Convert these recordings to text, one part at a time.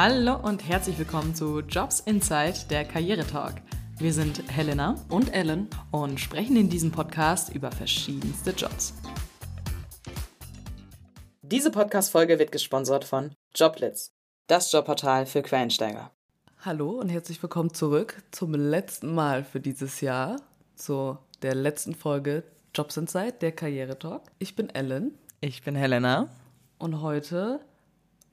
Hallo und herzlich willkommen zu Jobs Inside, der Karrieretalk. Wir sind Helena und Ellen und sprechen in diesem Podcast über verschiedenste Jobs. Diese Podcast-Folge wird gesponsert von Joblitz, das Jobportal für Quereinsteiger. Hallo und herzlich willkommen zurück zum letzten Mal für dieses Jahr, zu der letzten Folge Jobs Inside, der Karrieretalk. Ich bin Ellen. Ich bin Helena. Und heute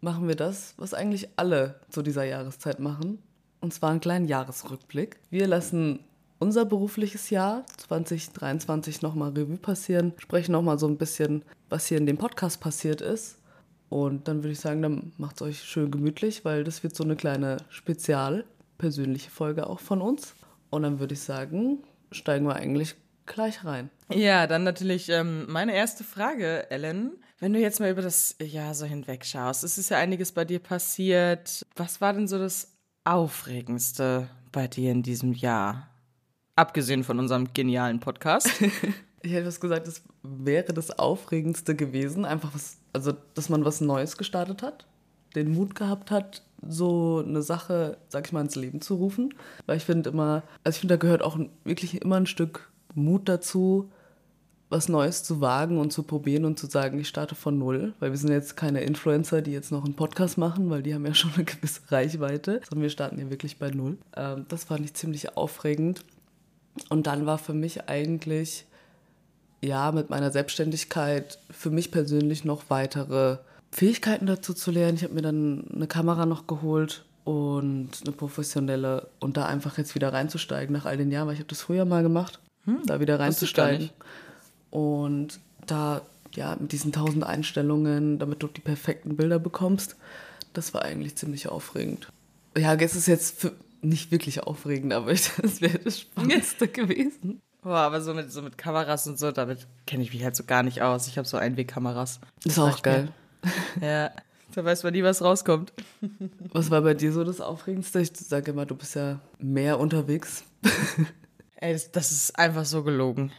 machen wir das, was eigentlich alle zu dieser Jahreszeit machen. Und zwar einen kleinen Jahresrückblick. Wir lassen unser berufliches Jahr 2023 nochmal Revue passieren, sprechen nochmal so ein bisschen, was hier in dem Podcast passiert ist. Und dann würde ich sagen, dann macht es euch schön gemütlich, weil das wird so eine kleine spezial persönliche Folge auch von uns. Und dann würde ich sagen, steigen wir eigentlich gleich rein. Ja, dann natürlich ähm, meine erste Frage, Ellen. Wenn du jetzt mal über das Jahr so hinweg schaust, es ist ja einiges bei dir passiert. Was war denn so das Aufregendste bei dir in diesem Jahr? Abgesehen von unserem genialen Podcast. ich hätte was gesagt, das wäre das Aufregendste gewesen. Einfach was, also, dass man was Neues gestartet hat, den Mut gehabt hat, so eine Sache, sag ich mal, ins Leben zu rufen. Weil ich finde immer, also ich finde, da gehört auch wirklich immer ein Stück Mut dazu, was Neues zu wagen und zu probieren und zu sagen, ich starte von null, weil wir sind jetzt keine Influencer, die jetzt noch einen Podcast machen, weil die haben ja schon eine gewisse Reichweite, sondern wir starten ja wirklich bei null. Ähm, das fand ich ziemlich aufregend. Und dann war für mich eigentlich, ja, mit meiner Selbstständigkeit für mich persönlich noch weitere Fähigkeiten dazu zu lernen. Ich habe mir dann eine Kamera noch geholt und eine professionelle und da einfach jetzt wieder reinzusteigen nach all den Jahren, weil ich habe das früher mal gemacht, hm, da wieder reinzusteigen. Und da, ja, mit diesen tausend Einstellungen, damit du die perfekten Bilder bekommst, das war eigentlich ziemlich aufregend. Ja, es ist jetzt für, nicht wirklich aufregend, aber ich, das wäre das Spannendste gewesen. Boah, aber so mit, so mit Kameras und so, damit kenne ich mich halt so gar nicht aus. Ich habe so Einwegkameras. Ist auch geil. Ja, da weiß man nie, was rauskommt. Was war bei dir so das Aufregendste? Ich sage immer, du bist ja mehr unterwegs. Ey, das, das ist einfach so gelogen.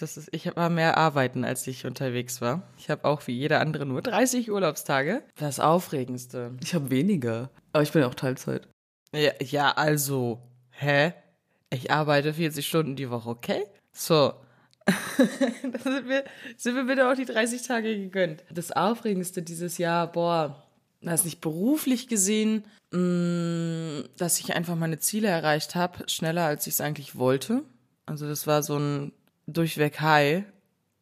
Das ist, ich war mehr arbeiten, als ich unterwegs war. Ich habe auch wie jeder andere nur 30 Urlaubstage. Das Aufregendste. Ich habe weniger. Aber ich bin ja auch Teilzeit. Ja, ja, also. Hä? Ich arbeite 40 Stunden die Woche, okay? So. da sind wir, sind wir bitte auch die 30 Tage gegönnt. Das Aufregendste dieses Jahr, boah, das nicht beruflich gesehen, mh, mm, dass ich einfach meine Ziele erreicht habe, schneller als ich es eigentlich wollte. Also das war so ein durchweg high.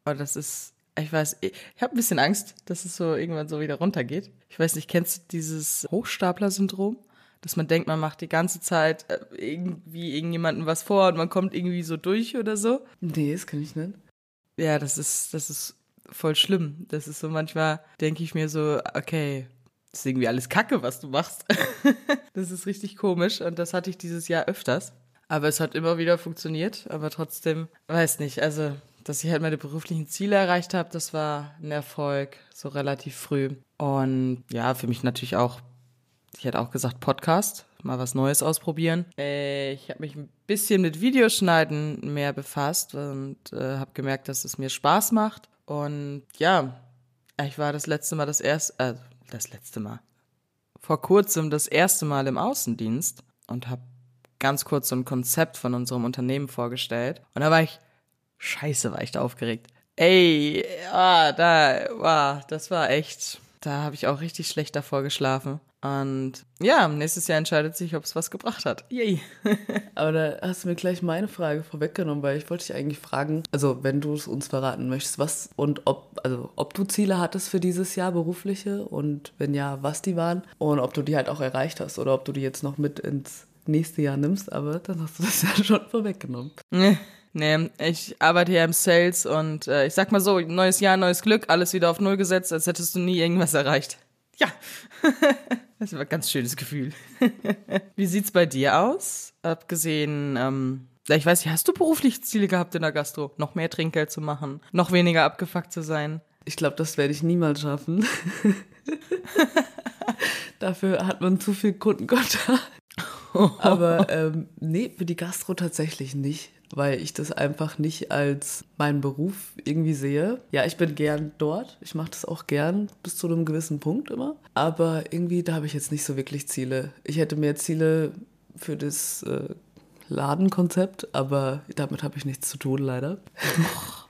Und das ist, ich weiß, ich, ich habe ein bisschen Angst, dass es so irgendwann so wieder runtergeht. Ich weiß nicht, kennst du dieses Hochstapler-Syndrom? Dass man denkt, man macht die ganze Zeit äh, irgendwie irgendjemandem was vor und man kommt irgendwie so durch oder so. Nee, das kann ich nicht. Ja, das ist, das ist voll schlimm. Das ist so manchmal, denke ich mir so, okay, das ist irgendwie alles Kacke, was du machst. das ist richtig komisch und das hatte ich dieses Jahr öfters. Aber es hat immer wieder funktioniert, aber trotzdem, weiß nicht, also, dass ich halt meine beruflichen Ziele erreicht habe, das war ein Erfolg, so relativ früh. Und ja, für mich natürlich auch, ich hätte auch gesagt, Podcast, mal was Neues ausprobieren. Äh, ich habe mich ein bisschen mit Videoschneiden mehr befasst und äh, habe gemerkt, dass es mir Spaß macht. Und ja, ich war das letzte Mal das erste, äh, das letzte Mal, vor kurzem das erste Mal im Außendienst und habe ganz kurz so ein Konzept von unserem Unternehmen vorgestellt. Und da war ich, scheiße, war ich da aufgeregt. Ey, ah, da, wow, das war echt, da habe ich auch richtig schlecht davor geschlafen. Und ja, nächstes Jahr entscheidet sich, ob es was gebracht hat. Yay. Aber da hast du mir gleich meine Frage vorweggenommen, weil ich wollte dich eigentlich fragen, also wenn du es uns verraten möchtest, was und ob, also ob du Ziele hattest für dieses Jahr berufliche und wenn ja, was die waren und ob du die halt auch erreicht hast oder ob du die jetzt noch mit ins nächste Jahr nimmst, aber dann hast du das ja schon vorweggenommen. Nee, nee ich arbeite ja im Sales und äh, ich sag mal so, neues Jahr, neues Glück, alles wieder auf Null gesetzt, als hättest du nie irgendwas erreicht. Ja, das war ein ganz schönes Gefühl. Wie sieht's bei dir aus? Abgesehen, ähm, ich weiß nicht, hast du berufliche Ziele gehabt in der Gastro? Noch mehr Trinkgeld zu machen, noch weniger abgefuckt zu sein? Ich glaube, das werde ich niemals schaffen. Dafür hat man zu viel Kundenkontakt. Aber ähm, nee, für die Gastro tatsächlich nicht. weil ich das einfach nicht als meinen Beruf irgendwie sehe. Ja, ich bin gern dort. Ich mache das auch gern bis zu einem gewissen Punkt immer. Aber irgendwie, da habe ich jetzt nicht so wirklich Ziele. Ich hätte mehr Ziele für das äh, Ladenkonzept, aber damit habe ich nichts zu tun, leider.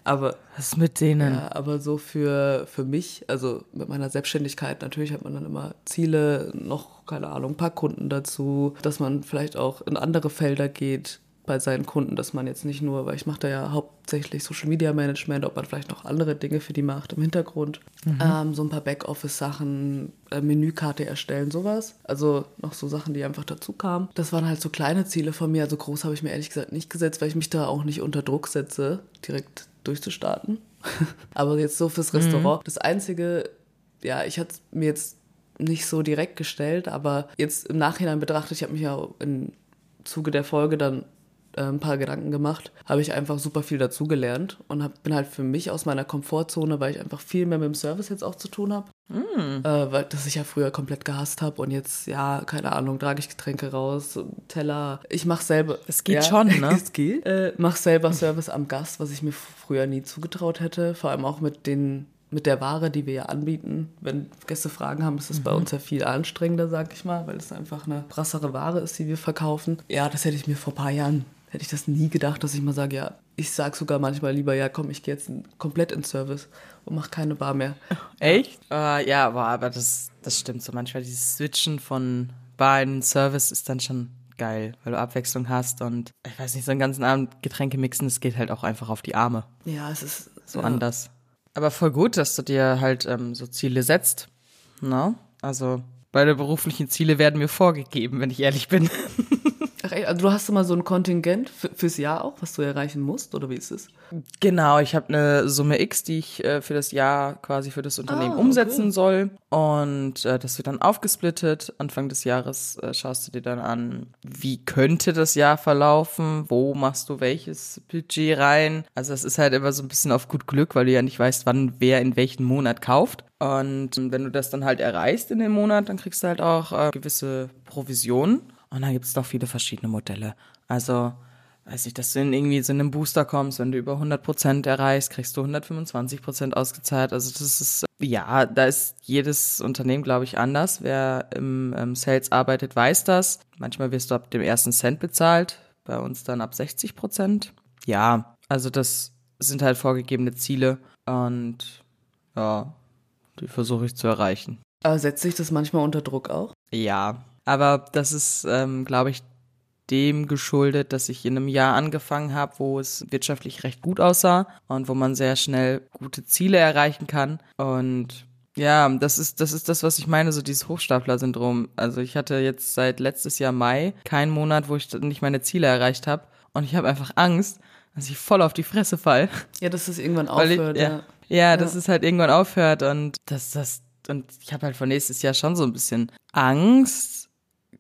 aber Was mit denen? ja, aber so für, für mich, also mit meiner Selbstständigkeit, natürlich hat man dann immer Ziele, noch, keine Ahnung, ein paar Kunden dazu, dass man vielleicht auch in andere Felder geht bei seinen Kunden, dass man jetzt nicht nur, weil ich mache da ja hauptsächlich Social Media Management, ob man vielleicht noch andere Dinge für die macht im Hintergrund. Ähm, so ein paar Backoffice-Sachen, äh, Menükarte erstellen, sowas. Also noch so Sachen, die einfach dazu kamen. Das waren halt so kleine Ziele von mir. Also groß habe ich mir ehrlich gesagt nicht gesetzt, weil ich mich da auch nicht unter Druck setze, direkt durchzustarten. Aber jetzt so fürs Restaurant. Das Einzige, ja, ich hatte mir jetzt nicht so direkt gestellt, aber jetzt im Nachhinein betrachtet, ich habe mich ja im Zuge der Folge dann äh, ein paar Gedanken gemacht, habe ich einfach super viel dazugelernt und hab, bin halt für mich aus meiner Komfortzone, weil ich einfach viel mehr mit dem Service jetzt auch zu tun habe. Äh, weil das ich ja früher komplett gehasst habe und jetzt, ja, keine Ahnung, trage ich Getränke raus, Teller. Ich mache selber. Es geht ja, schon, ne? es geht. Äh, mach selber Service am Gast, was ich mir früher nie zugetraut hätte. Vor allem auch mit den mit der Ware, die wir ja anbieten. Wenn Gäste Fragen haben, ist es bei uns ja viel anstrengender, sag ich mal, weil es einfach eine krassere Ware ist, die wir verkaufen. Ja, das hätte ich mir vor ein paar Jahren, hätte ich das nie gedacht, dass ich mal sage, ja, ich sag sogar manchmal lieber, ja, komm, ich gehe jetzt komplett in Service und mach keine Bar mehr. Echt? Äh, ja, aber, aber das, das stimmt so. Manchmal dieses Switchen von Bar in Service ist dann schon geil, weil du Abwechslung hast und ich weiß nicht, so einen ganzen Abend Getränke mixen, das geht halt auch einfach auf die Arme. Ja, es ist So ja. anders. Aber voll gut, dass du dir halt ähm, so Ziele setzt. Na? Also, beide beruflichen Ziele werden mir vorgegeben, wenn ich ehrlich bin. Ach, also du hast immer so ein Kontingent für, fürs Jahr auch, was du erreichen musst, oder wie ist es? Genau, ich habe eine Summe X, die ich äh, für das Jahr quasi für das Unternehmen Ah, umsetzen okay. soll. Und äh, das wird dann aufgesplittet. Anfang des Jahres äh, schaust du dir dann an, wie könnte das Jahr verlaufen, wo machst du welches Budget rein. Also es ist halt immer so ein bisschen auf gut Glück, weil du ja nicht weißt, wann wer in welchen Monat kauft. Und wenn du das dann halt erreichst in dem Monat, dann kriegst du halt auch äh, gewisse Provisionen. Und dann gibt es doch viele verschiedene Modelle. Also weiß nicht, dass du in irgendwie so einem Booster kommst, wenn du über 100% erreichst, kriegst du 125% ausgezahlt. Also das ist, ja, da ist jedes Unternehmen, glaube ich, anders. Wer im ähm, Sales arbeitet, weiß das. Manchmal wirst du ab dem ersten Cent bezahlt, bei uns dann ab 60%. Ja, also das sind halt vorgegebene Ziele und ja, die versuche ich zu erreichen. Aber setzt sich das manchmal unter Druck auch? Ja, aber das ist, ähm, glaube ich, dem geschuldet, dass ich in einem Jahr angefangen habe, wo es wirtschaftlich recht gut aussah und wo man sehr schnell gute Ziele erreichen kann. Und ja, das ist, das ist das, was ich meine, so dieses Hochstapler-Syndrom. Also ich hatte jetzt seit letztes Jahr Mai keinen Monat, wo ich nicht meine Ziele erreicht habe. Und ich habe einfach Angst, dass ich voll auf die Fresse fall. Ja, dass es irgendwann Weil ich, aufhört. ja, ja. ja, dass es halt irgendwann aufhört und dass das und ich habe halt vor nächstes Jahr schon so ein bisschen Angst,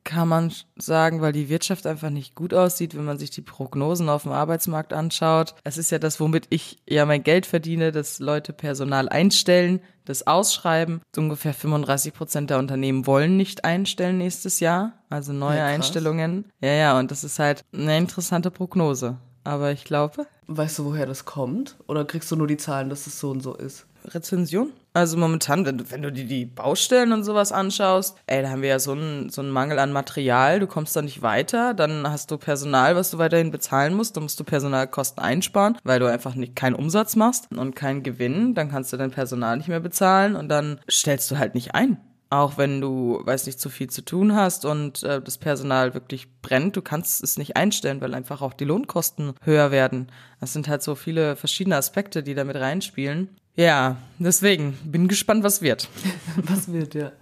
kann man sagen, weil die Wirtschaft einfach nicht gut aussieht, wenn man sich die Prognosen auf dem Arbeitsmarkt anschaut. Es ist ja das, womit ich ja mein Geld verdiene, dass Leute Personal einstellen, das ausschreiben. So ungefähr 35 Prozent der Unternehmen wollen nicht einstellen nächstes Jahr, also neue Ja. Einstellungen. Ja, ja, und das ist halt eine interessante Prognose. Aber ich glaube, Weißt du, woher das kommt? Oder kriegst du nur die Zahlen, dass es so und so ist? Rezension. Also momentan, wenn du, wenn du dir die Baustellen und sowas anschaust, ey, da haben wir ja so einen, so einen Mangel an Material, du kommst da nicht weiter, dann hast du Personal, was du weiterhin bezahlen musst, dann musst du Personalkosten einsparen, weil du einfach nicht keinen Umsatz machst und keinen Gewinn, dann kannst du dein Personal nicht mehr bezahlen und dann stellst du halt nicht ein. Auch wenn du, weiß nicht, zu viel zu tun hast und äh, das Personal wirklich brennt, du kannst es nicht einstellen, weil einfach auch die Lohnkosten höher werden. Das sind halt so viele verschiedene Aspekte, die da mit reinspielen. Ja, deswegen bin gespannt, was wird. Was wird, ja.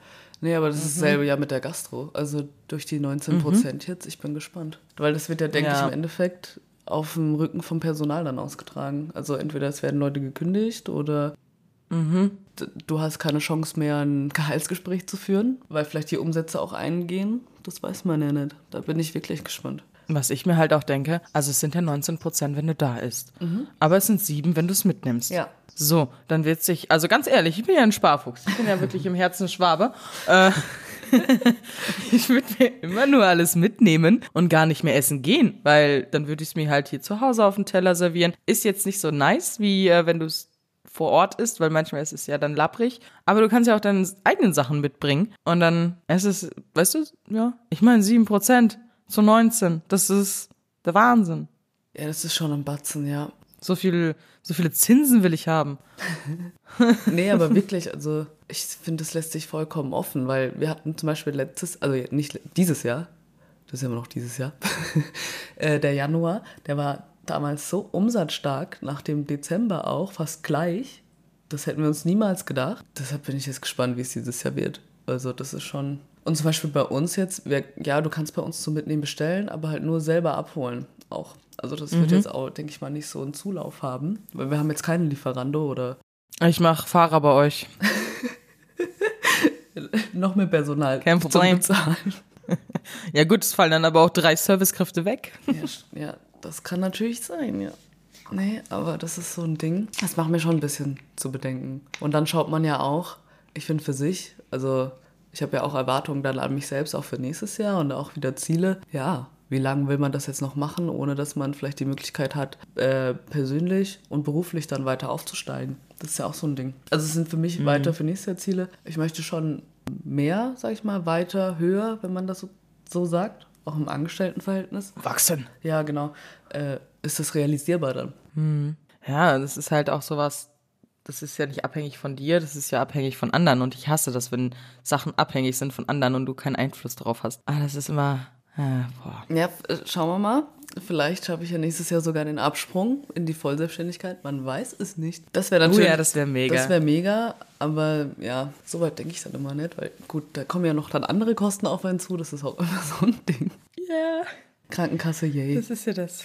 Nee, aber das ist dasselbe ja mit der Gastro. Also durch die 19 Prozent jetzt. Ich bin gespannt. Weil das wird ja, denke Ja. ich, im Endeffekt auf dem Rücken vom Personal dann ausgetragen. Also entweder es werden Leute gekündigt oder d- du hast keine Chance mehr, ein Gehaltsgespräch zu führen, weil vielleicht die Umsätze auch eingehen. Das weiß man ja nicht. Da bin ich wirklich gespannt. Was ich mir halt auch denke, also es sind ja 19 Prozent, wenn du da isst. Aber es sind sieben, wenn du es mitnimmst. Ja. So, dann wird sich, also ganz ehrlich, ich bin ja ein Sparfuchs. Ich bin ja wirklich im Herzen Schwabe. Äh, ich würde mir immer nur alles mitnehmen und gar nicht mehr essen gehen, weil dann würde ich es mir halt hier zu Hause auf den Teller servieren. Ist jetzt nicht so nice, wie äh, wenn du es vor Ort isst, weil manchmal ist es ja dann lapprig. Aber du kannst ja auch deine eigenen Sachen mitbringen und dann es ist, weißt du, ja, ich meine 7% zu 19, das ist der Wahnsinn. Ja, das ist schon ein Batzen, ja. So viel, so viele Zinsen will ich haben. nee, aber wirklich, also ich finde, das lässt sich vollkommen offen, weil wir hatten zum Beispiel letztes, also nicht dieses Jahr, das ist ja immer noch dieses Jahr, äh, der Januar, der war damals so umsatzstark, nach dem Dezember auch, fast gleich. Das hätten wir uns niemals gedacht. Deshalb bin ich jetzt gespannt, wie es dieses Jahr wird. Also das ist schon. Und zum Beispiel bei uns jetzt, wir, ja, du kannst bei uns zum Mitnehmen bestellen, aber halt nur selber abholen auch. Also das wird mhm. jetzt auch, denke ich mal, nicht so einen Zulauf haben, weil wir haben jetzt keinen Lieferando oder. Ich mache Fahrer bei euch. Noch mehr Personal. Kein Problem. ja gut, es fallen dann aber auch drei Servicekräfte weg. ja, ja, das kann natürlich sein, ja. Nee, aber das ist so ein Ding. Das macht mir schon ein bisschen zu bedenken. Und dann schaut man ja auch, ich finde für sich, also ich habe ja auch Erwartungen dann an mich selbst, auch für nächstes Jahr und auch wieder Ziele. Ja, wie lange will man das jetzt noch machen, ohne dass man vielleicht die Möglichkeit hat, äh, persönlich und beruflich dann weiter aufzusteigen? Das ist ja auch so ein Ding. Also es sind für mich mhm. weiter für nächstes Jahr Ziele. Ich möchte schon mehr, sag ich mal, weiter, höher, wenn man das so, so sagt, auch im Angestelltenverhältnis. Wachsen. Ja, genau. Äh, ist das realisierbar dann? Mhm. Ja, das ist halt auch sowas, das ist ja nicht abhängig von dir, das ist ja abhängig von anderen. Und ich hasse das, wenn Sachen abhängig sind von anderen und du keinen Einfluss darauf hast. Ah, das ist immer Ah, ja, äh, schauen wir mal. Vielleicht schaffe ich ja nächstes Jahr sogar den Absprung in die Vollselbstständigkeit. Man weiß es nicht. Das wäre dann oh, ja, das wäre mega. Das wäre mega, aber ja, so weit denke ich dann immer nicht, weil gut, da kommen ja noch dann andere Kosten auf einen zu. Das ist auch immer so ein Ding. Ja. Yeah. Krankenkasse, yay. Das ist ja das.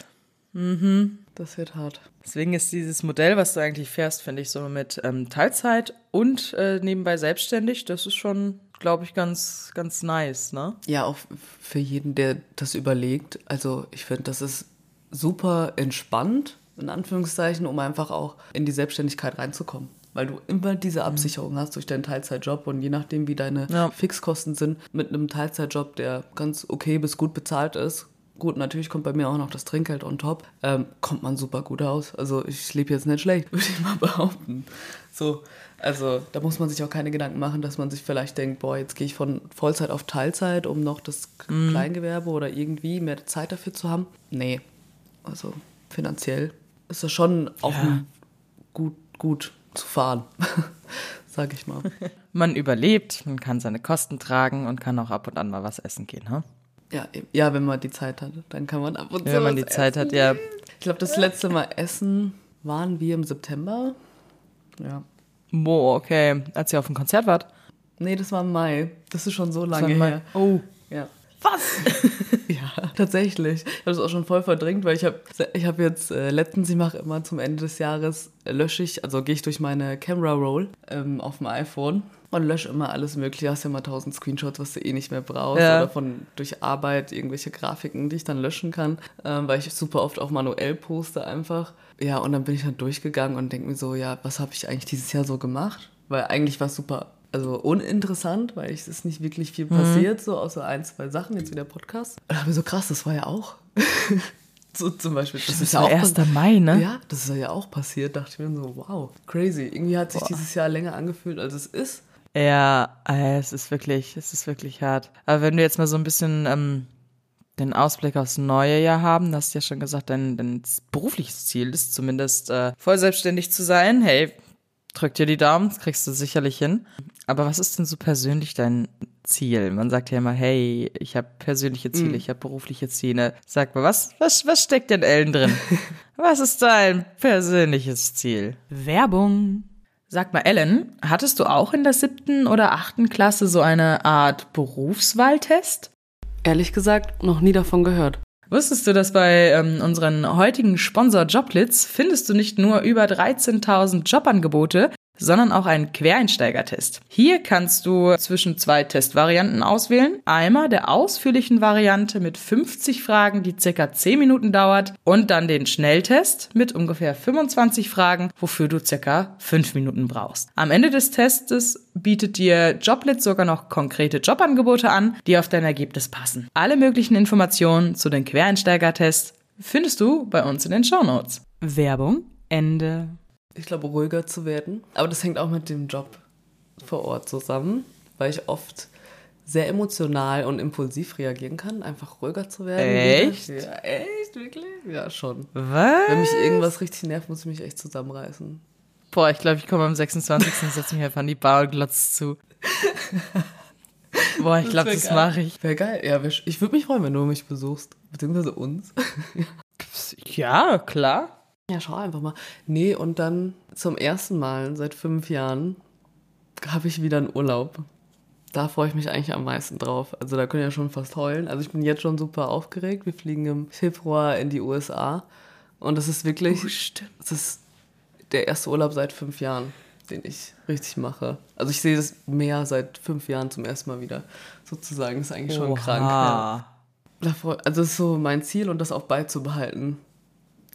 Mhm. Das wird hart. Deswegen ist dieses Modell, was du eigentlich fährst, finde ich so mit ähm, Teilzeit und äh, nebenbei selbstständig, das ist schon glaube ich, ganz, ganz nice, ne? Ja, auch für jeden, der das überlegt. Also ich finde, das ist super entspannt, in Anführungszeichen, um einfach auch in die Selbstständigkeit reinzukommen. Weil du immer diese mhm. Absicherung hast durch deinen Teilzeitjob und je nachdem, wie deine ja. Fixkosten sind, mit einem Teilzeitjob, der ganz okay bis gut bezahlt ist, gut, natürlich kommt bei mir auch noch das Trinkgeld on top, ähm, kommt man super gut aus. Also ich lebe jetzt nicht schlecht, würde ich mal behaupten. So, also da muss man sich auch keine Gedanken machen, dass man sich vielleicht denkt, boah, jetzt gehe ich von Vollzeit auf Teilzeit, um noch das mhm. Kleingewerbe oder irgendwie mehr Zeit dafür zu haben. Nee, also finanziell ist das schon auch ja. gut, gut zu fahren, sag ich mal. Man überlebt, man kann seine Kosten tragen und kann auch ab und an mal was essen gehen, ha? Ja, ja, wenn man die Zeit hat, dann kann man ab und zu. Wenn man die Zeit hat, ja. Ich glaube, das letzte Mal essen waren wir im September. Ja. Boah, okay. Als ihr auf dem Konzert wart? Nee, das war im Mai. Das ist schon so lange her. Oh. Ja. Was? ja, tatsächlich. Ich habe es auch schon voll verdrängt, weil ich habe ich hab jetzt äh, letztens, ich mache immer zum Ende des Jahres, äh, lösche ich, also gehe ich durch meine Camera Roll ähm, auf dem iPhone und lösche immer alles Mögliche. Hast ja mal tausend Screenshots, was du eh nicht mehr brauchst. Ja. Oder von durch Arbeit irgendwelche Grafiken, die ich dann löschen kann, ähm, weil ich super oft auch manuell poste einfach. Ja, und dann bin ich dann durchgegangen und denke mir so, ja, was habe ich eigentlich dieses Jahr so gemacht? Weil eigentlich war es super, also uninteressant, weil es ist nicht wirklich viel mhm. passiert, so außer ein, zwei Sachen, jetzt wieder Podcast. Und dann habe ich so krass, das war ja auch. so zum Beispiel. Das, das ist ja auch 1. Mai, ne? Ja, das ist ja auch passiert. Dachte ich mir so, wow, crazy. Irgendwie hat sich Boah. dieses Jahr länger angefühlt, als es ist. Ja, es ist wirklich, es ist wirklich hart. Aber wenn du jetzt mal so ein bisschen ähm, den Ausblick aufs neue Jahr haben, hast du ja schon gesagt, dein, dein berufliches Ziel ist zumindest äh, voll selbstständig zu sein. Hey, drück dir die Daumen, das kriegst du sicherlich hin. Aber was ist denn so persönlich dein Ziel? Man sagt ja immer, hey, ich habe persönliche Ziele, mm. ich habe berufliche Ziele. Sag mal, was, was, was steckt in Ellen drin? was ist dein persönliches Ziel? Werbung. Sag mal, Ellen, hattest du auch in der siebten oder achten Klasse so eine Art Berufswahltest? Ehrlich gesagt, noch nie davon gehört. Wusstest du, dass bei ähm, unseren heutigen Sponsor Joblitz findest du nicht nur über 13.000 Jobangebote, sondern auch einen Quereinsteigertest. Hier kannst du zwischen zwei Testvarianten auswählen. Einmal der ausführlichen Variante mit 50 Fragen, die circa 10 Minuten dauert und dann den Schnelltest mit ungefähr 25 Fragen, wofür du circa 5 Minuten brauchst. Am Ende des Testes bietet dir Joblit sogar noch konkrete Jobangebote an, die auf dein Ergebnis passen. Alle möglichen Informationen zu den Quereinsteigertests findest du bei uns in den Shownotes. Werbung Ende. Ich glaube, ruhiger zu werden. Aber das hängt auch mit dem Job vor Ort zusammen, weil ich oft sehr emotional und impulsiv reagieren kann, einfach ruhiger zu werden. Echt? Ja, echt, wirklich? Ja, schon. Was? Wenn mich irgendwas richtig nervt, muss ich mich echt zusammenreißen. Boah, ich glaube, ich komme am 26. und setze mich einfach an die Bar und glotze zu. Boah, ich glaube, das, geil. mache ich. Wäre geil. Ja, wär, ich würde mich freuen, wenn du mich besuchst. Beziehungsweise uns. Ja, klar. Ja, schau einfach mal. Nee, und dann zum ersten Mal seit fünf Jahren habe ich wieder einen Urlaub. Da freue ich mich eigentlich am meisten drauf. Also da können ja schon fast heulen. Also ich bin jetzt schon super aufgeregt. Wir fliegen im Februar in die USA. Und das ist wirklich, stimmt. das ist der erste Urlaub seit fünf Jahren, den ich richtig mache. Also ich sehe das Meer seit fünf Jahren zum ersten Mal wieder. Sozusagen, das ist eigentlich schon krank. Ja. Also das ist so mein Ziel und das auch beizubehalten.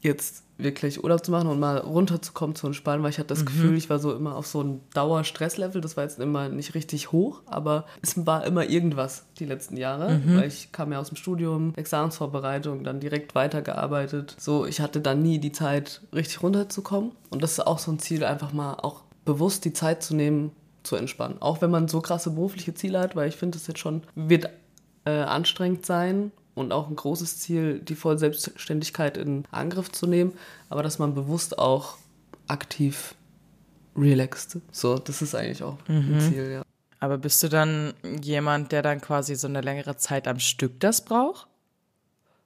Jetzt wirklich Urlaub zu machen und mal runterzukommen, zu entspannen, weil ich hatte das Gefühl, ich war so immer auf so einem Dauerstresslevel. Das war jetzt immer nicht richtig hoch, aber es war immer irgendwas die letzten Jahre, weil ich kam ja aus dem Studium, Examensvorbereitung, dann direkt weitergearbeitet. So, ich hatte dann nie die Zeit, richtig runterzukommen. Und das ist auch so ein Ziel, einfach mal auch bewusst die Zeit zu nehmen, zu entspannen. Auch wenn man so krasse berufliche Ziele hat, weil ich finde, das jetzt schon wird äh, anstrengend sein und auch ein großes Ziel, die Vollselbstständigkeit in Angriff zu nehmen, aber dass man bewusst auch aktiv relaxt. So, das ist eigentlich auch ein Ziel, ja. Aber bist du dann jemand, der dann quasi so eine längere Zeit am Stück das braucht?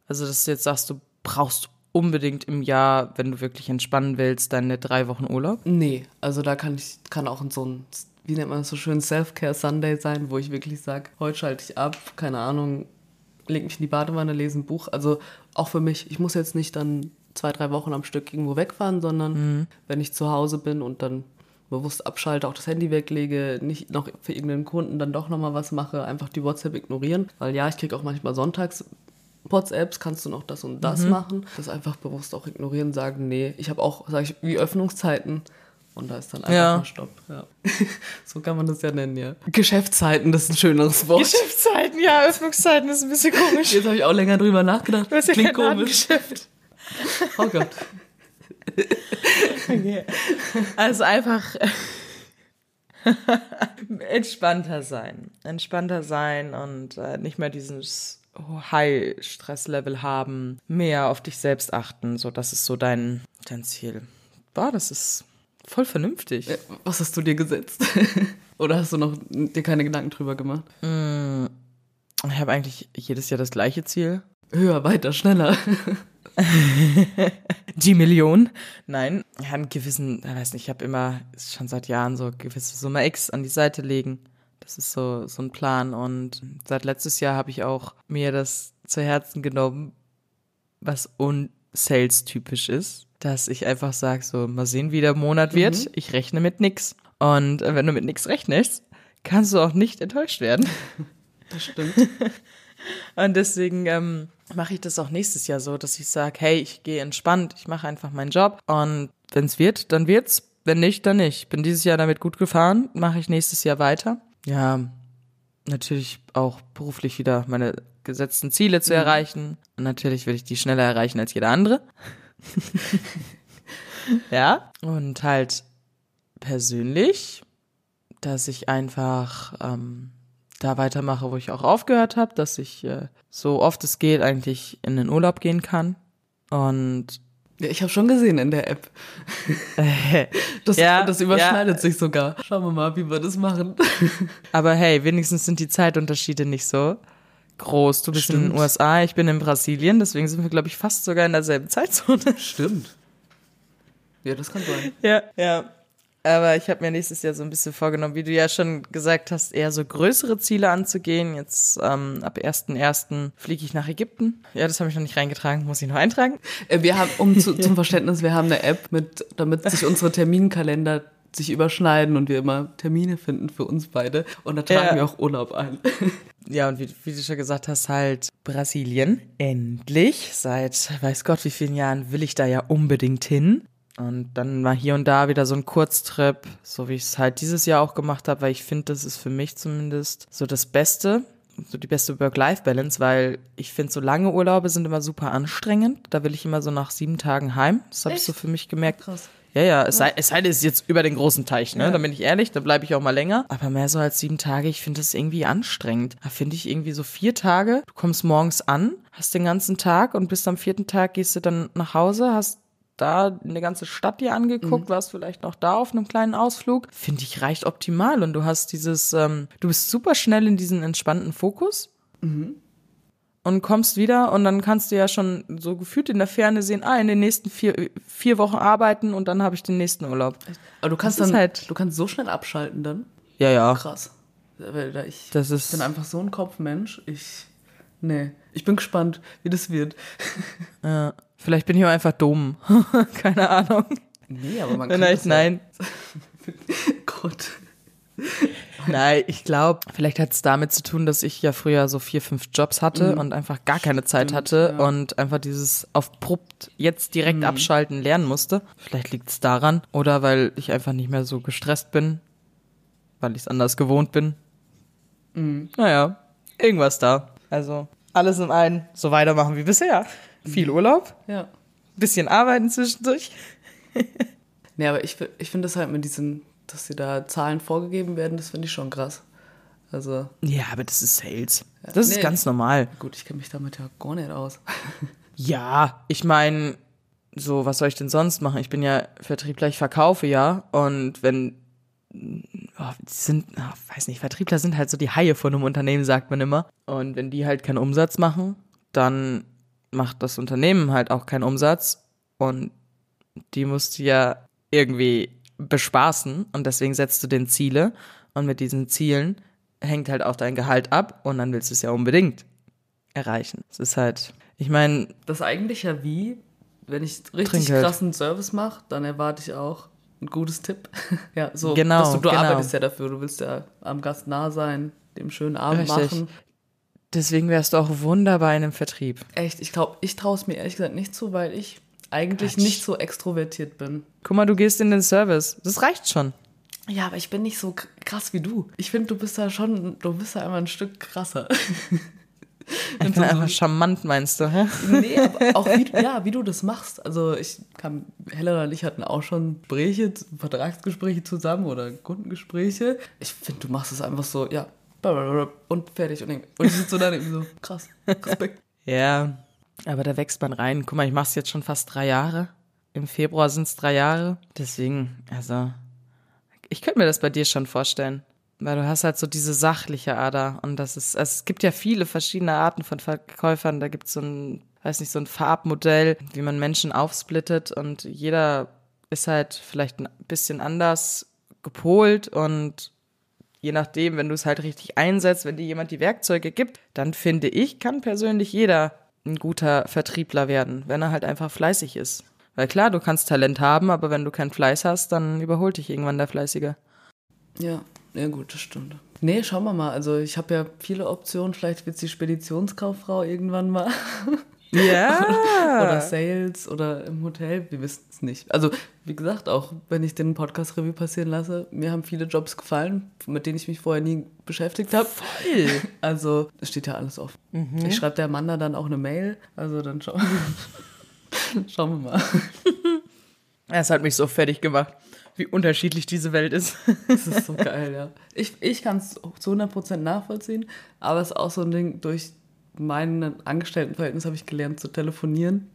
Also, dass du jetzt sagst, du brauchst unbedingt im Jahr, wenn du wirklich entspannen willst, deine drei Wochen Urlaub? Nee, also da kann ich, kann auch in so ein, wie nennt man das so schön, Self-Care-Sunday sein, wo ich wirklich sage, heute schalte ich ab, keine Ahnung, leg mich in die Badewanne, lese ein Buch. Also auch für mich, ich muss jetzt nicht dann zwei, drei Wochen am Stück irgendwo wegfahren, sondern wenn ich zu Hause bin und dann bewusst abschalte, auch das Handy weglege, nicht noch für irgendeinen Kunden dann doch nochmal was mache, einfach die WhatsApp ignorieren. Weil ja, ich kriege auch manchmal sonntags WhatsApps, kannst du noch das und das machen. Das einfach bewusst auch ignorieren, sagen, nee, ich habe auch, sage ich, wie Öffnungszeiten. Und da ist dann einfach Ja. mal Stopp. Ja. so kann man das ja nennen, ja. Geschäftszeiten, das ist ein schöneres Wort. Geschäftszeiten, ja, Öffnungszeiten ist ein bisschen komisch. Jetzt habe ich auch länger drüber nachgedacht. Ja Klingt kein komisch. Oh Gott. Also einfach entspannter sein. Entspannter sein und äh, nicht mehr dieses High-Stress-Level haben. Mehr auf dich selbst achten. So, das ist so dein, dein Ziel. Boah, das ist voll vernünftig. Äh, Was hast du dir gesetzt? Oder hast du noch dir keine Gedanken drüber gemacht? Ich habe eigentlich jedes Jahr das gleiche Ziel. Höher, weiter, schneller. Die Million. Nein, ja, einen gewissen, ich weiß nicht, ich habe immer schon seit Jahren so gewisse Summe X an die Seite legen. Das ist so, so ein Plan. Und seit letztes Jahr habe ich auch mir das zu Herzen genommen, was unsales-typisch ist. Dass ich einfach sage, so, mal sehen, wie der Monat wird. Ich rechne mit nix. Und äh, wenn du mit nix rechnest, kannst du auch nicht enttäuscht werden. Das stimmt. Und deswegen ähm, mache ich das auch nächstes Jahr so, dass ich sage, hey, ich gehe entspannt, ich mache einfach meinen Job und wenn es wird, dann wird's. Wenn nicht, dann nicht. Bin dieses Jahr damit gut gefahren, mache ich nächstes Jahr weiter. Ja, natürlich auch beruflich wieder meine gesetzten Ziele zu erreichen. Und natürlich will ich die schneller erreichen als jeder andere. ja, und halt persönlich, dass ich einfach ähm, da weitermache, wo ich auch aufgehört habe, dass ich äh, so oft es geht eigentlich in den Urlaub gehen kann. Und Ja, ich habe schon gesehen in der App. Das, Ja, das überschneidet sich sogar. Schauen wir mal, wie wir das machen. aber hey, wenigstens sind die Zeitunterschiede nicht so groß. Du bist in Stimmt. den USA, ich bin in Brasilien, deswegen sind wir, glaube ich, fast sogar in derselben Zeitzone. Stimmt. Ja, das kann sein. Ja, ja. Aber ich habe mir nächstes Jahr so ein bisschen vorgenommen, wie du ja schon gesagt hast, eher so größere Ziele anzugehen. Jetzt ähm, ab 1.1. fliege ich nach Ägypten. Ja, das habe ich noch nicht reingetragen, muss ich noch eintragen. Äh, Wir haben, um zu, zum Verständnis, wir haben eine App, mit, damit sich unsere Terminkalender sich überschneiden und wir immer Termine finden für uns beide. Und da tragen Ja. wir auch Urlaub ein. Ja, und wie, wie du schon gesagt hast, halt Brasilien. Endlich. Seit weiß Gott wie vielen Jahren will ich da ja unbedingt hin. Und dann mal hier und da wieder so ein Kurztrip, so wie ich es halt dieses Jahr auch gemacht habe, weil ich finde, das ist für mich zumindest so das Beste, so die beste Work-Life-Balance, weil ich finde, so lange Urlaube sind immer super anstrengend. Da will ich immer so nach sieben Tagen heim. Das habe ich so für mich gemerkt. Krass. Ja, ja, es sei, es sei denn, es ist jetzt über den großen Teich, ne? Da bin ich ehrlich, da bleibe ich auch mal länger. Aber mehr so als sieben Tage, ich finde das irgendwie anstrengend. Da finde ich irgendwie so vier Tage, du kommst morgens an, hast den ganzen Tag und bis am vierten Tag gehst du dann nach Hause, hast da eine ganze Stadt dir angeguckt, warst vielleicht noch da auf einem kleinen Ausflug. Finde ich reicht optimal und du hast dieses, ähm, du bist super schnell in diesen entspannten Fokus und kommst wieder und dann kannst du ja schon so gefühlt in der Ferne sehen, ah, in den nächsten vier, vier Wochen arbeiten und dann habe ich den nächsten Urlaub. Aber du kannst Das dann, halt- du kannst so schnell abschalten dann. Ja, ja. Krass. Ich, Das ist- ich bin einfach so ein Kopfmensch. Ich, nee, ich bin gespannt, wie das wird. ja. Vielleicht bin ich auch einfach dumm. Keine Ahnung. Nee, aber man Nein, nein, nein. Gott. Nein, ich glaube, vielleicht hat es damit zu tun, dass ich ja früher so vier, fünf Jobs hatte und einfach gar keine Zeit hatte ja. und einfach dieses auf Prompt jetzt direkt abschalten lernen musste. Vielleicht liegt es daran oder weil ich einfach nicht mehr so gestresst bin, weil ich es anders gewohnt bin. Naja, irgendwas da. Also alles in einen, so weitermachen wie bisher. Viel Urlaub, Ja. bisschen arbeiten zwischendurch. Nee, aber ich, ich finde das halt mit diesen, dass sie da Zahlen vorgegeben werden, das finde ich schon krass. Also, Ja, aber das ist Sales. Das ist Nee. ganz normal. gut, ich kenne mich damit ja gar nicht aus. Ja, ich meine, so, was soll ich denn sonst machen? Ich bin ja Vertriebler, ich verkaufe ja. Und wenn, oh, sind, oh, weiß nicht, Vertriebler sind halt so die Haie von einem Unternehmen, sagt man immer. Und wenn die halt keinen Umsatz machen, dann macht das Unternehmen halt auch keinen Umsatz. Und die musst du ja irgendwie bespaßen. Und deswegen setzt du den Ziele. Und mit diesen Zielen hängt halt auch dein Gehalt ab. Und dann willst du es ja unbedingt erreichen. Es ist halt, ich meine, Das eigentlich ja wie, wenn ich richtig Trinkgeld. krassen Service mache, dann erwarte ich auch ein gutes Tipp. ja, so, Genau, dass du, du genau. arbeitest ja dafür, du willst ja am Gast nah sein, dem schönen Abend Richtig. machen. Deswegen wärst du auch wunderbar in einem Vertrieb. Echt, ich glaube, ich traue es mir ehrlich gesagt nicht zu, weil ich eigentlich Quatsch. nicht so extrovertiert bin. Guck mal, du gehst in den Service. Das reicht schon. Ja, aber ich bin nicht so krass wie du. Ich finde, du bist da schon, du bist da immer ein Stück krasser. Ich bin einfach charmant, meinst du? Hä? Nee, aber auch wie, du- ja, wie du das machst. Also ich kann, Helena und ich hatten auch schon Gespräche, Vertragsgespräche zusammen oder Kundengespräche. Ich finde, du machst es einfach so, ja, und fertig. Und, ich sitze so da und irgendwie so, krass, Respekt. Ja, aber da wächst man rein. Guck mal, ich mach's jetzt schon fast drei Jahre. Im Februar sind's drei Jahre. Deswegen, also, ich könnte mir das bei dir schon vorstellen. Weil du hast halt so diese sachliche Ader. Und das ist, also es gibt ja viele verschiedene Arten von Verkäufern. Da gibt's so ein, weiß nicht, so ein Farbmodell, wie man Menschen aufsplittet. Und jeder ist halt vielleicht ein bisschen anders gepolt und je nachdem, wenn du es halt richtig einsetzt, wenn dir jemand die Werkzeuge gibt, dann finde ich, kann persönlich jeder ein guter Vertriebler werden, wenn er halt einfach fleißig ist. Weil klar, du kannst Talent haben, aber wenn du keinen Fleiß hast, dann überholt dich irgendwann der Fleißige. Ja, ja gut, das stimmt. Nee, schauen wir mal. Also ich habe ja viele Optionen. Vielleicht wird sie Speditionskauffrau irgendwann mal. Ja. oder Sales oder im Hotel, wir wissen es nicht. Also, wie gesagt, auch wenn ich den Podcast-Review passieren lasse, mir haben viele Jobs gefallen, mit denen ich mich vorher nie beschäftigt habe. Voll. Also, es steht ja alles offen. Ich schreibe der Amanda dann auch eine Mail, also dann schau schauen wir mal. Es hat mich so fertig gemacht, wie unterschiedlich diese Welt ist. Das ist so geil, ja. Ich, ich kann es zu 100% nachvollziehen, aber es ist auch so ein Ding, durch mein Angestelltenverhältnis habe ich gelernt zu telefonieren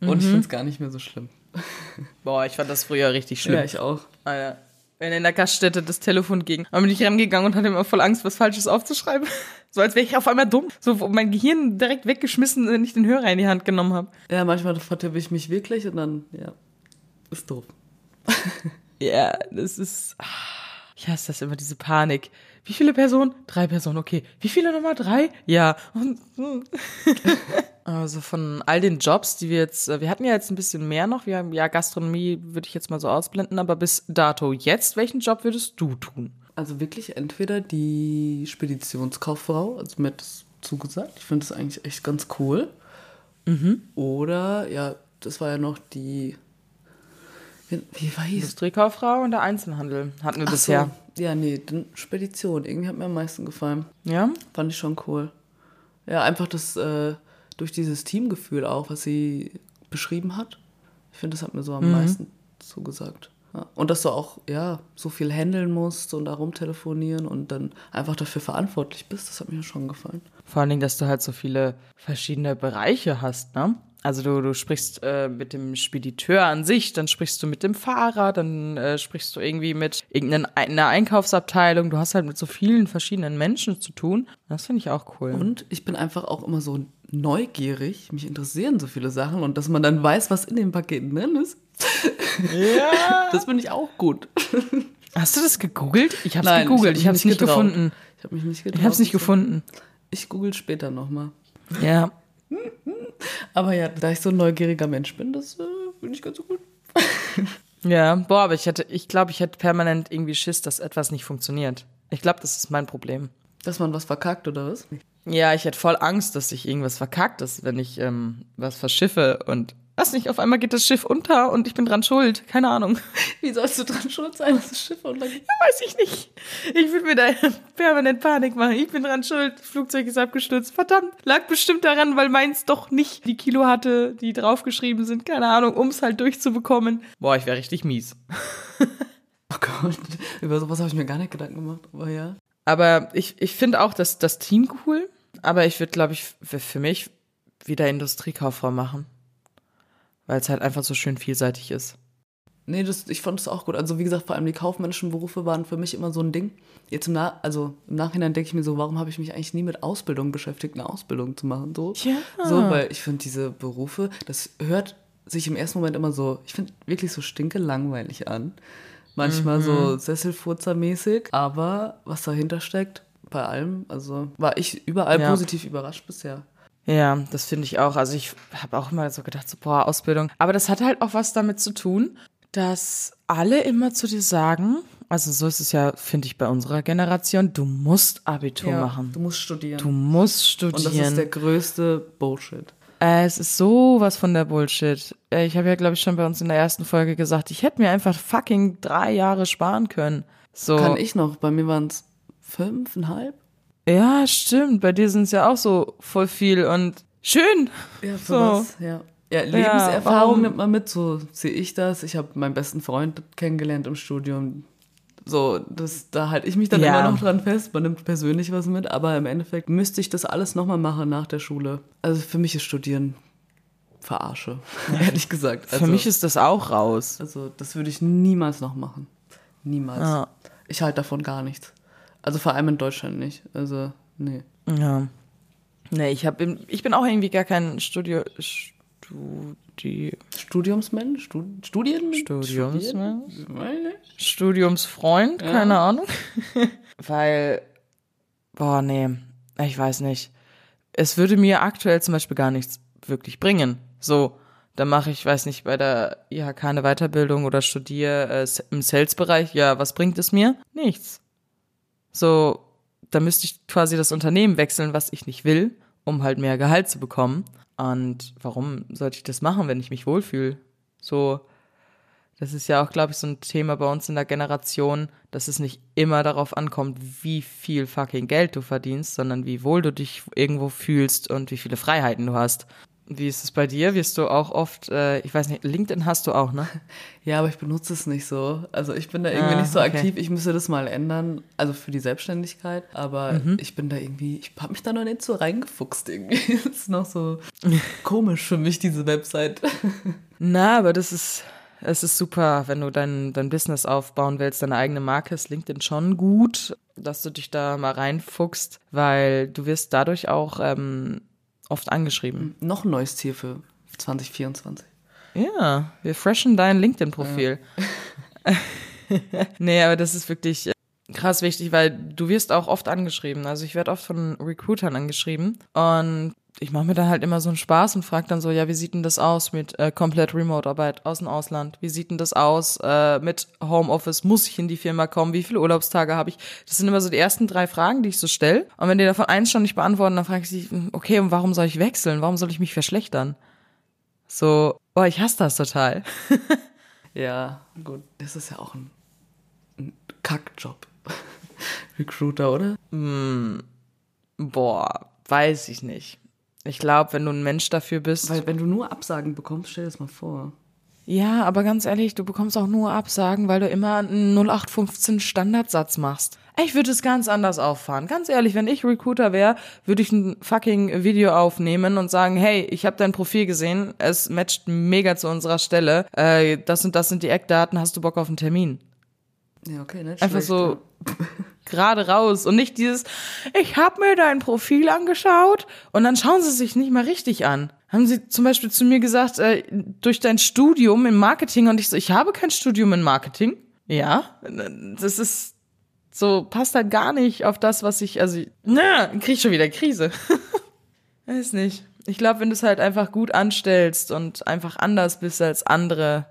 und ich finde es gar nicht mehr so schlimm. Boah, ich fand das früher richtig schlimm. Ja, ich auch. Alter. Wenn in der Gaststätte das Telefon ging, dann bin ich rangegangen und hatte immer voll Angst, was Falsches aufzuschreiben. So als wäre ich auf einmal dumm. So mein Gehirn direkt weggeschmissen, wenn ich den Hörer in die Hand genommen habe. Ja, manchmal vertippe ich mich wirklich und dann, ja, ist doof. Ja, das ist. ah, Ich hasse das immer, diese Panik. Wie viele Personen? Drei Personen, okay. Wie viele nochmal? Drei? Ja. Also von all den Jobs, die wir jetzt, äh, wir hatten ja jetzt ein bisschen mehr noch. Wir haben ja Gastronomie, würde ich jetzt mal so ausblenden, aber bis dato jetzt, welchen Job würdest du tun? Also wirklich entweder die Speditionskauffrau, also mir hat das zugesagt. Ich finde das eigentlich echt ganz cool. Mhm. Oder, ja, das war ja noch die. Wie, war hieß Industriekauffrau und der Einzelhandel hatten wir Ach bisher. So. Ja, nee, dann Spedition. Irgendwie hat mir am meisten gefallen. Ja? Fand ich schon cool. Ja, einfach das, äh, durch dieses Teamgefühl auch, was sie beschrieben hat. Ich finde, das hat mir so am Mhm. meisten zugesagt. Ja. Und dass du auch, ja, so viel handeln musst und da rumtelefonieren und dann einfach dafür verantwortlich bist, das hat mir schon gefallen. Vor allen Dingen, dass du halt so viele verschiedene Bereiche hast, ne? Also du, du sprichst äh, mit dem Spediteur an sich, dann sprichst du mit dem Fahrer, dann äh, sprichst du irgendwie mit irgendeiner Einkaufsabteilung. Du hast halt mit so vielen verschiedenen Menschen zu tun. Das finde ich auch cool. Und ich bin einfach auch immer so neugierig. Mich interessieren so viele Sachen und dass man dann weiß, was in den Paketen drin ist. Ja. Das finde ich auch gut. Hast du das gegoogelt? Ich habe es gegoogelt. Ich hab habe es nicht getraut. gefunden. Ich habe mich nicht getraut. Ich habe es nicht gefunden. Ich google später nochmal. Ja. Aber ja, da ich so ein neugieriger Mensch bin, das äh, finde ich ganz gut. Ja, boah, aber ich hätte, ich glaube, ich hätte permanent irgendwie Schiss, dass etwas nicht funktioniert. Ich glaube, das ist mein Problem. Dass man was verkackt oder was? Ja, ich hätte voll Angst, dass ich irgendwas verkackt ist, wenn ich ähm, was verschiffe und weiß nicht, auf einmal geht das Schiff unter und ich bin dran schuld. Keine Ahnung. Wie sollst du dran schuld sein, dass das Schiff untergeht? Weiß ich nicht. Ich würde mir da permanent Panik machen. Ich bin dran schuld. Das Flugzeug ist abgestürzt. Verdammt. Lag bestimmt daran, weil meins doch nicht die Kilo hatte, die draufgeschrieben sind. Keine Ahnung, um es halt durchzubekommen. Boah, ich wäre richtig mies. Oh Gott, über sowas habe ich mir gar nicht Gedanken gemacht, aber ja. Aber ich, ich finde auch das, das Team cool. Aber ich würde, glaube ich, für für mich wieder Industriekauffrau machen. Weil es halt einfach so schön vielseitig ist. Nee, das, ich fand das auch gut. Also wie gesagt, vor allem die kaufmännischen Berufe waren für mich immer so ein Ding. Jetzt im, Na also, im Nachhinein denke ich mir so, warum habe ich mich eigentlich nie mit Ausbildung beschäftigt, eine Ausbildung zu machen? So, Ja. so weil ich finde diese Berufe, das hört sich im ersten Moment immer so, ich finde wirklich so stinke langweilig an. Manchmal Mhm. so Sesselfurzer-mäßig, aber was dahinter steckt, bei allem, also war ich überall Ja. positiv überrascht bisher. Ja, das finde ich auch. Also ich habe auch immer so gedacht, so, boah, Ausbildung. Aber das hat halt auch was damit zu tun, dass alle immer zu dir sagen, also so ist es ja, finde ich, bei unserer Generation, du musst Abitur machen. Du musst studieren. Du musst Und das ist studieren. der größte Bullshit. Äh, es ist sowas von der Bullshit. Äh, Ich habe ja, glaube ich, schon bei uns in der ersten Folge gesagt, ich hätte mir einfach fucking drei Jahre sparen können. So. Kann ich noch, bei mir waren es fünfeinhalb. Ja, stimmt. Bei dir sind es ja auch so voll viel und schön. Ja, für was? Ja. Ja, Lebenserfahrung warum? nimmt man mit, so sehe ich das. Ich habe meinen besten Freund kennengelernt im Studium. So, das, da halte ich mich dann Ja. immer noch dran fest. Man nimmt persönlich was mit, aber im Endeffekt müsste ich das alles nochmal machen nach der Schule. Also für mich ist Studieren Verarsche, ehrlich gesagt. Also, Für mich ist das auch raus. Also das würde ich niemals noch machen. Niemals. Ja. Ich halte davon gar nichts. Also vor allem in Deutschland nicht. Also, nee. Ja. Nee, ich, hab, ich bin auch irgendwie gar kein Studio, Studi, Studiumsmensch? Stud Studien? Studiumsmensch? Studiumsfreund, Ja. keine Ahnung. Weil, boah, nee, ich weiß nicht. Es würde mir aktuell zum Beispiel gar nichts wirklich bringen. So, dann mache ich, weiß nicht, bei der IHK eine Weiterbildung oder studiere äh, im Sales-Bereich. Ja, was bringt es mir? Nichts. So, da müsste ich quasi das Unternehmen wechseln, was ich nicht will, um halt mehr Gehalt zu bekommen. Und warum sollte ich das machen, wenn ich mich wohlfühle? So, das ist ja auch, glaube ich, so ein Thema bei uns in der Generation, dass es nicht immer darauf ankommt, wie viel fucking Geld du verdienst, sondern wie wohl du dich irgendwo fühlst und wie viele Freiheiten du hast. Wie ist es bei dir? Wirst du auch oft, äh, ich weiß nicht, LinkedIn hast du auch, ne? Ja, aber ich benutze es nicht so. Also ich bin da irgendwie Ah, nicht so okay. aktiv. Ich müsste das mal ändern. Also für die Selbstständigkeit. Aber Mhm. ich bin da irgendwie, ich habe mich da noch nicht so reingefuchst irgendwie. Das ist noch so komisch für mich, diese Website. Na, aber das ist, es ist super, wenn du dein, dein Business aufbauen willst, deine eigene Marke, ist LinkedIn schon gut, dass du dich da mal reinfuchst, weil du wirst dadurch auch ähm, oft angeschrieben. noch ein neues Ziel für 2024. Ja, wir freshen dein LinkedIn-Profil. nee, aber das ist wirklich äh, krass wichtig, weil du wirst auch oft angeschrieben. Also ich werde oft von Recruitern angeschrieben und ich mache mir dann halt immer so einen Spaß und frage dann so, ja, wie sieht denn das aus mit äh, komplett Remote-Arbeit aus dem Ausland? Wie sieht denn das aus äh, mit Homeoffice? Muss ich in die Firma kommen? Wie viele Urlaubstage habe ich? Das sind immer so die ersten drei Fragen, die ich so stelle. Und wenn die davon eins schon nicht beantworten, dann frage ich sie, okay, und warum soll ich wechseln? Warum soll ich mich verschlechtern? So, boah, ich hasse das total. ja, gut, das ist ja auch ein, ein Kackjob. Recruiter, oder? Mm, boah, weiß ich nicht. Ich glaube, wenn du ein Mensch dafür bist. Weil wenn du nur Absagen bekommst, stell dir das mal vor. Ja, aber ganz ehrlich, du bekommst auch nur Absagen, weil du immer einen 0815 Standardsatz machst. Ich würde es ganz anders auffahren. Ganz ehrlich, wenn ich Recruiter wäre, würde ich ein fucking Video aufnehmen und sagen, hey, ich habe dein Profil gesehen, es matcht mega zu unserer Stelle. Äh, das und das sind die Eckdaten, hast du Bock auf einen Termin? Ja, okay, nicht Einfach schlecht, so gerade raus und nicht dieses, ich habe mir dein Profil angeschaut und dann schauen sie sich nicht mal richtig an. Haben sie zum Beispiel zu mir gesagt, äh, durch dein Studium im Marketing und ich so, ich habe kein Studium in Marketing. Ja, das ist so, passt halt gar nicht auf das, was ich, also, na, krieg ich schon wieder Krise. Weiß nicht. Ich glaube, wenn du es halt einfach gut anstellst und einfach anders bist als andere,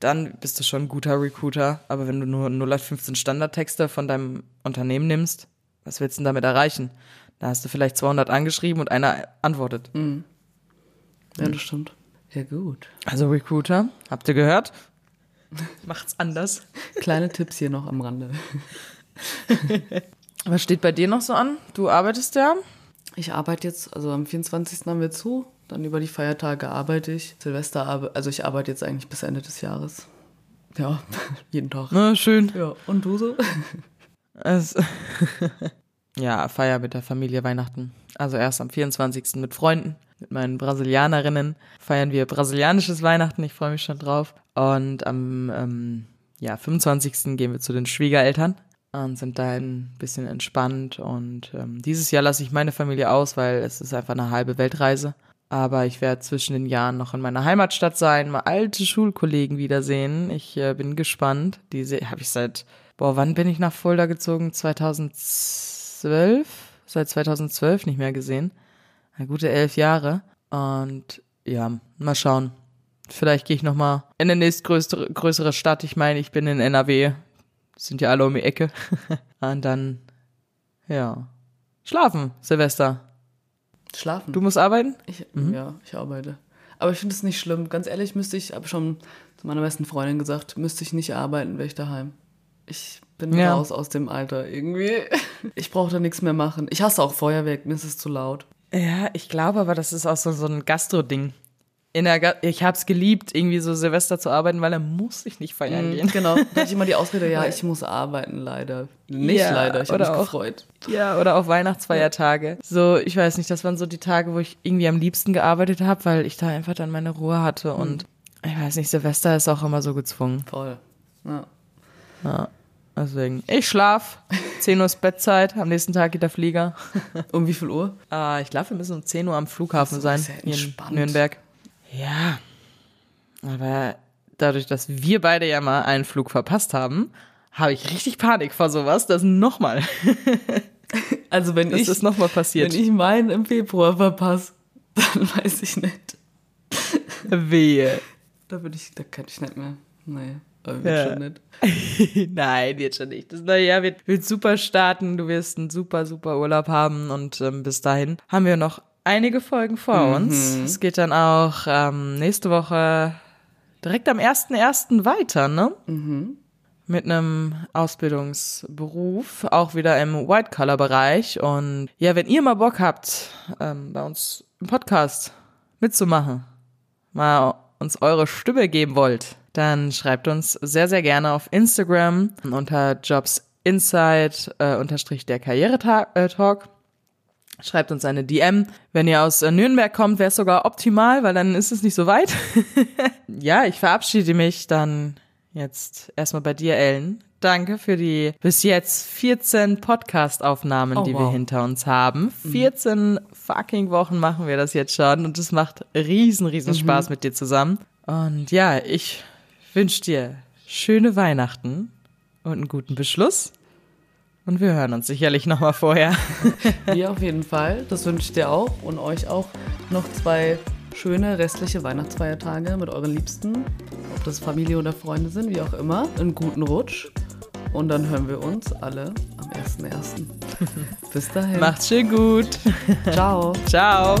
dann bist du schon ein guter Recruiter. Aber wenn du nur 0815 Standardtexte von deinem Unternehmen nimmst, was willst du denn damit erreichen? Da hast du vielleicht 200 angeschrieben und einer antwortet. Mhm. Ja, das stimmt. Ja, gut. Also Recruiter, habt ihr gehört? Macht's anders. Kleine Tipps hier noch am Rande. Was steht bei dir noch so an? Du arbeitest ja? Ich arbeite jetzt, also am 24. haben wir zu, dann über die Feiertage arbeite ich. Silvester, arbe also ich arbeite jetzt eigentlich bis Ende des Jahres. Ja, jeden Tag. Na, schön. Ja, und du so? Es ja, Feier mit der Familie Weihnachten. Also erst am 24. mit Freunden, mit meinen Brasilianerinnen feiern wir brasilianisches Weihnachten. Ich freue mich schon drauf. Und am ähm, ja, 25. gehen wir zu den Schwiegereltern und sind da ein bisschen entspannt. Und ähm, dieses Jahr lasse ich meine Familie aus, weil es ist einfach eine halbe Weltreise. Aber ich werde zwischen den Jahren noch in meiner Heimatstadt sein, mal alte Schulkollegen wiedersehen. Ich äh, bin gespannt. Diese habe ich seit, boah, wann bin ich nach Fulda gezogen? 2012? Seit 2012 nicht mehr gesehen. Eine gute elf Jahre. Und ja, mal schauen. Vielleicht gehe ich noch mal in eine nächstgrößere größere Stadt. Ich meine, ich bin in NRW. Sind ja alle um die Ecke. Und dann, ja, schlafen, Silvester. Schlafen. Du musst arbeiten? Ich, Ja, ich arbeite. Aber ich finde es nicht schlimm. Ganz ehrlich, müsste ich, habe schon zu meiner besten Freundin gesagt, müsste ich nicht arbeiten, wäre ich daheim. Ich bin Ja. raus aus dem Alter irgendwie. Ich brauche da nichts mehr machen. Ich hasse auch Feuerwerk, mir ist es zu laut. Ja, ich glaube aber, das ist auch so, so ein Gastro-Ding. In der ich hab's geliebt, irgendwie so Silvester zu arbeiten, weil dann muss ich nicht feiern gehen. Genau, da hatte ich immer die Ausrede, ja, ich muss arbeiten, leider. Nicht Ja, leider, ich habe mich auch- gefreut. Ja, oder auch Weihnachtsfeiertage. So, ich weiß nicht, das waren so die Tage, wo ich irgendwie am liebsten gearbeitet habe, weil ich da einfach dann meine Ruhe hatte. Und ich weiß nicht, Silvester ist auch immer so gezwungen. Voll. Ja. Deswegen, ich schlaf. 10 Uhr ist Bettzeit, am nächsten Tag geht der Flieger. Um wie viel Uhr? Ah, ich glaube, wir müssen um 10 Uhr am Flughafen sein, ja in. Nürnberg. Ja, aber dadurch, dass wir beide ja mal einen Flug verpasst haben, habe ich richtig Panik vor sowas, dass nochmal, Also wenn dass ich, das nochmal passiert. wenn ich meinen im Februar verpasse, dann weiß ich nicht. Wehe. Da würde ich, da kann ich nicht mehr. Nee, aber Ja. schon nicht. Nein, wird schon nicht. Das neue Jahr wird, wird super starten. Du wirst einen super, super Urlaub haben und ähm, bis dahin haben wir noch einige Folgen vor uns. Es geht dann auch ähm, nächste Woche direkt am 1.1. weiter, ne? Mit einem Ausbildungsberuf, auch wieder im White-Color-Bereich. Und ja, wenn ihr mal Bock habt, ähm, bei uns im Podcast mitzumachen, mal uns eure Stimme geben wollt, dann schreibt uns sehr, sehr gerne auf Instagram unter jobsinsight äh, unterstrich der Karrieretalk. Schreibt uns eine DM. Wenn ihr aus äh, Nürnberg kommt, wäre es sogar optimal, weil dann ist es nicht so weit. ja, ich verabschiede mich dann jetzt erstmal bei dir, Ellen. Danke für die bis jetzt 14 Podcast-Aufnahmen, Oh, die wir wow. hinter uns haben. 14 fucking Wochen machen wir das jetzt schon und es macht riesen, riesen Spaß mit dir zusammen. Und ja, ich wünsche dir schöne Weihnachten und einen guten Beschluss. Und wir hören uns sicherlich nochmal vorher. Wir auf jeden Fall. Das wünsche ich dir auch und euch auch noch zwei schöne restliche Weihnachtsfeiertage mit euren Liebsten. Ob das Familie oder Freunde sind, wie auch immer. Einen guten Rutsch. Und dann hören wir uns alle am 1.1. Bis dahin. Macht's schön gut. Ciao. Ciao.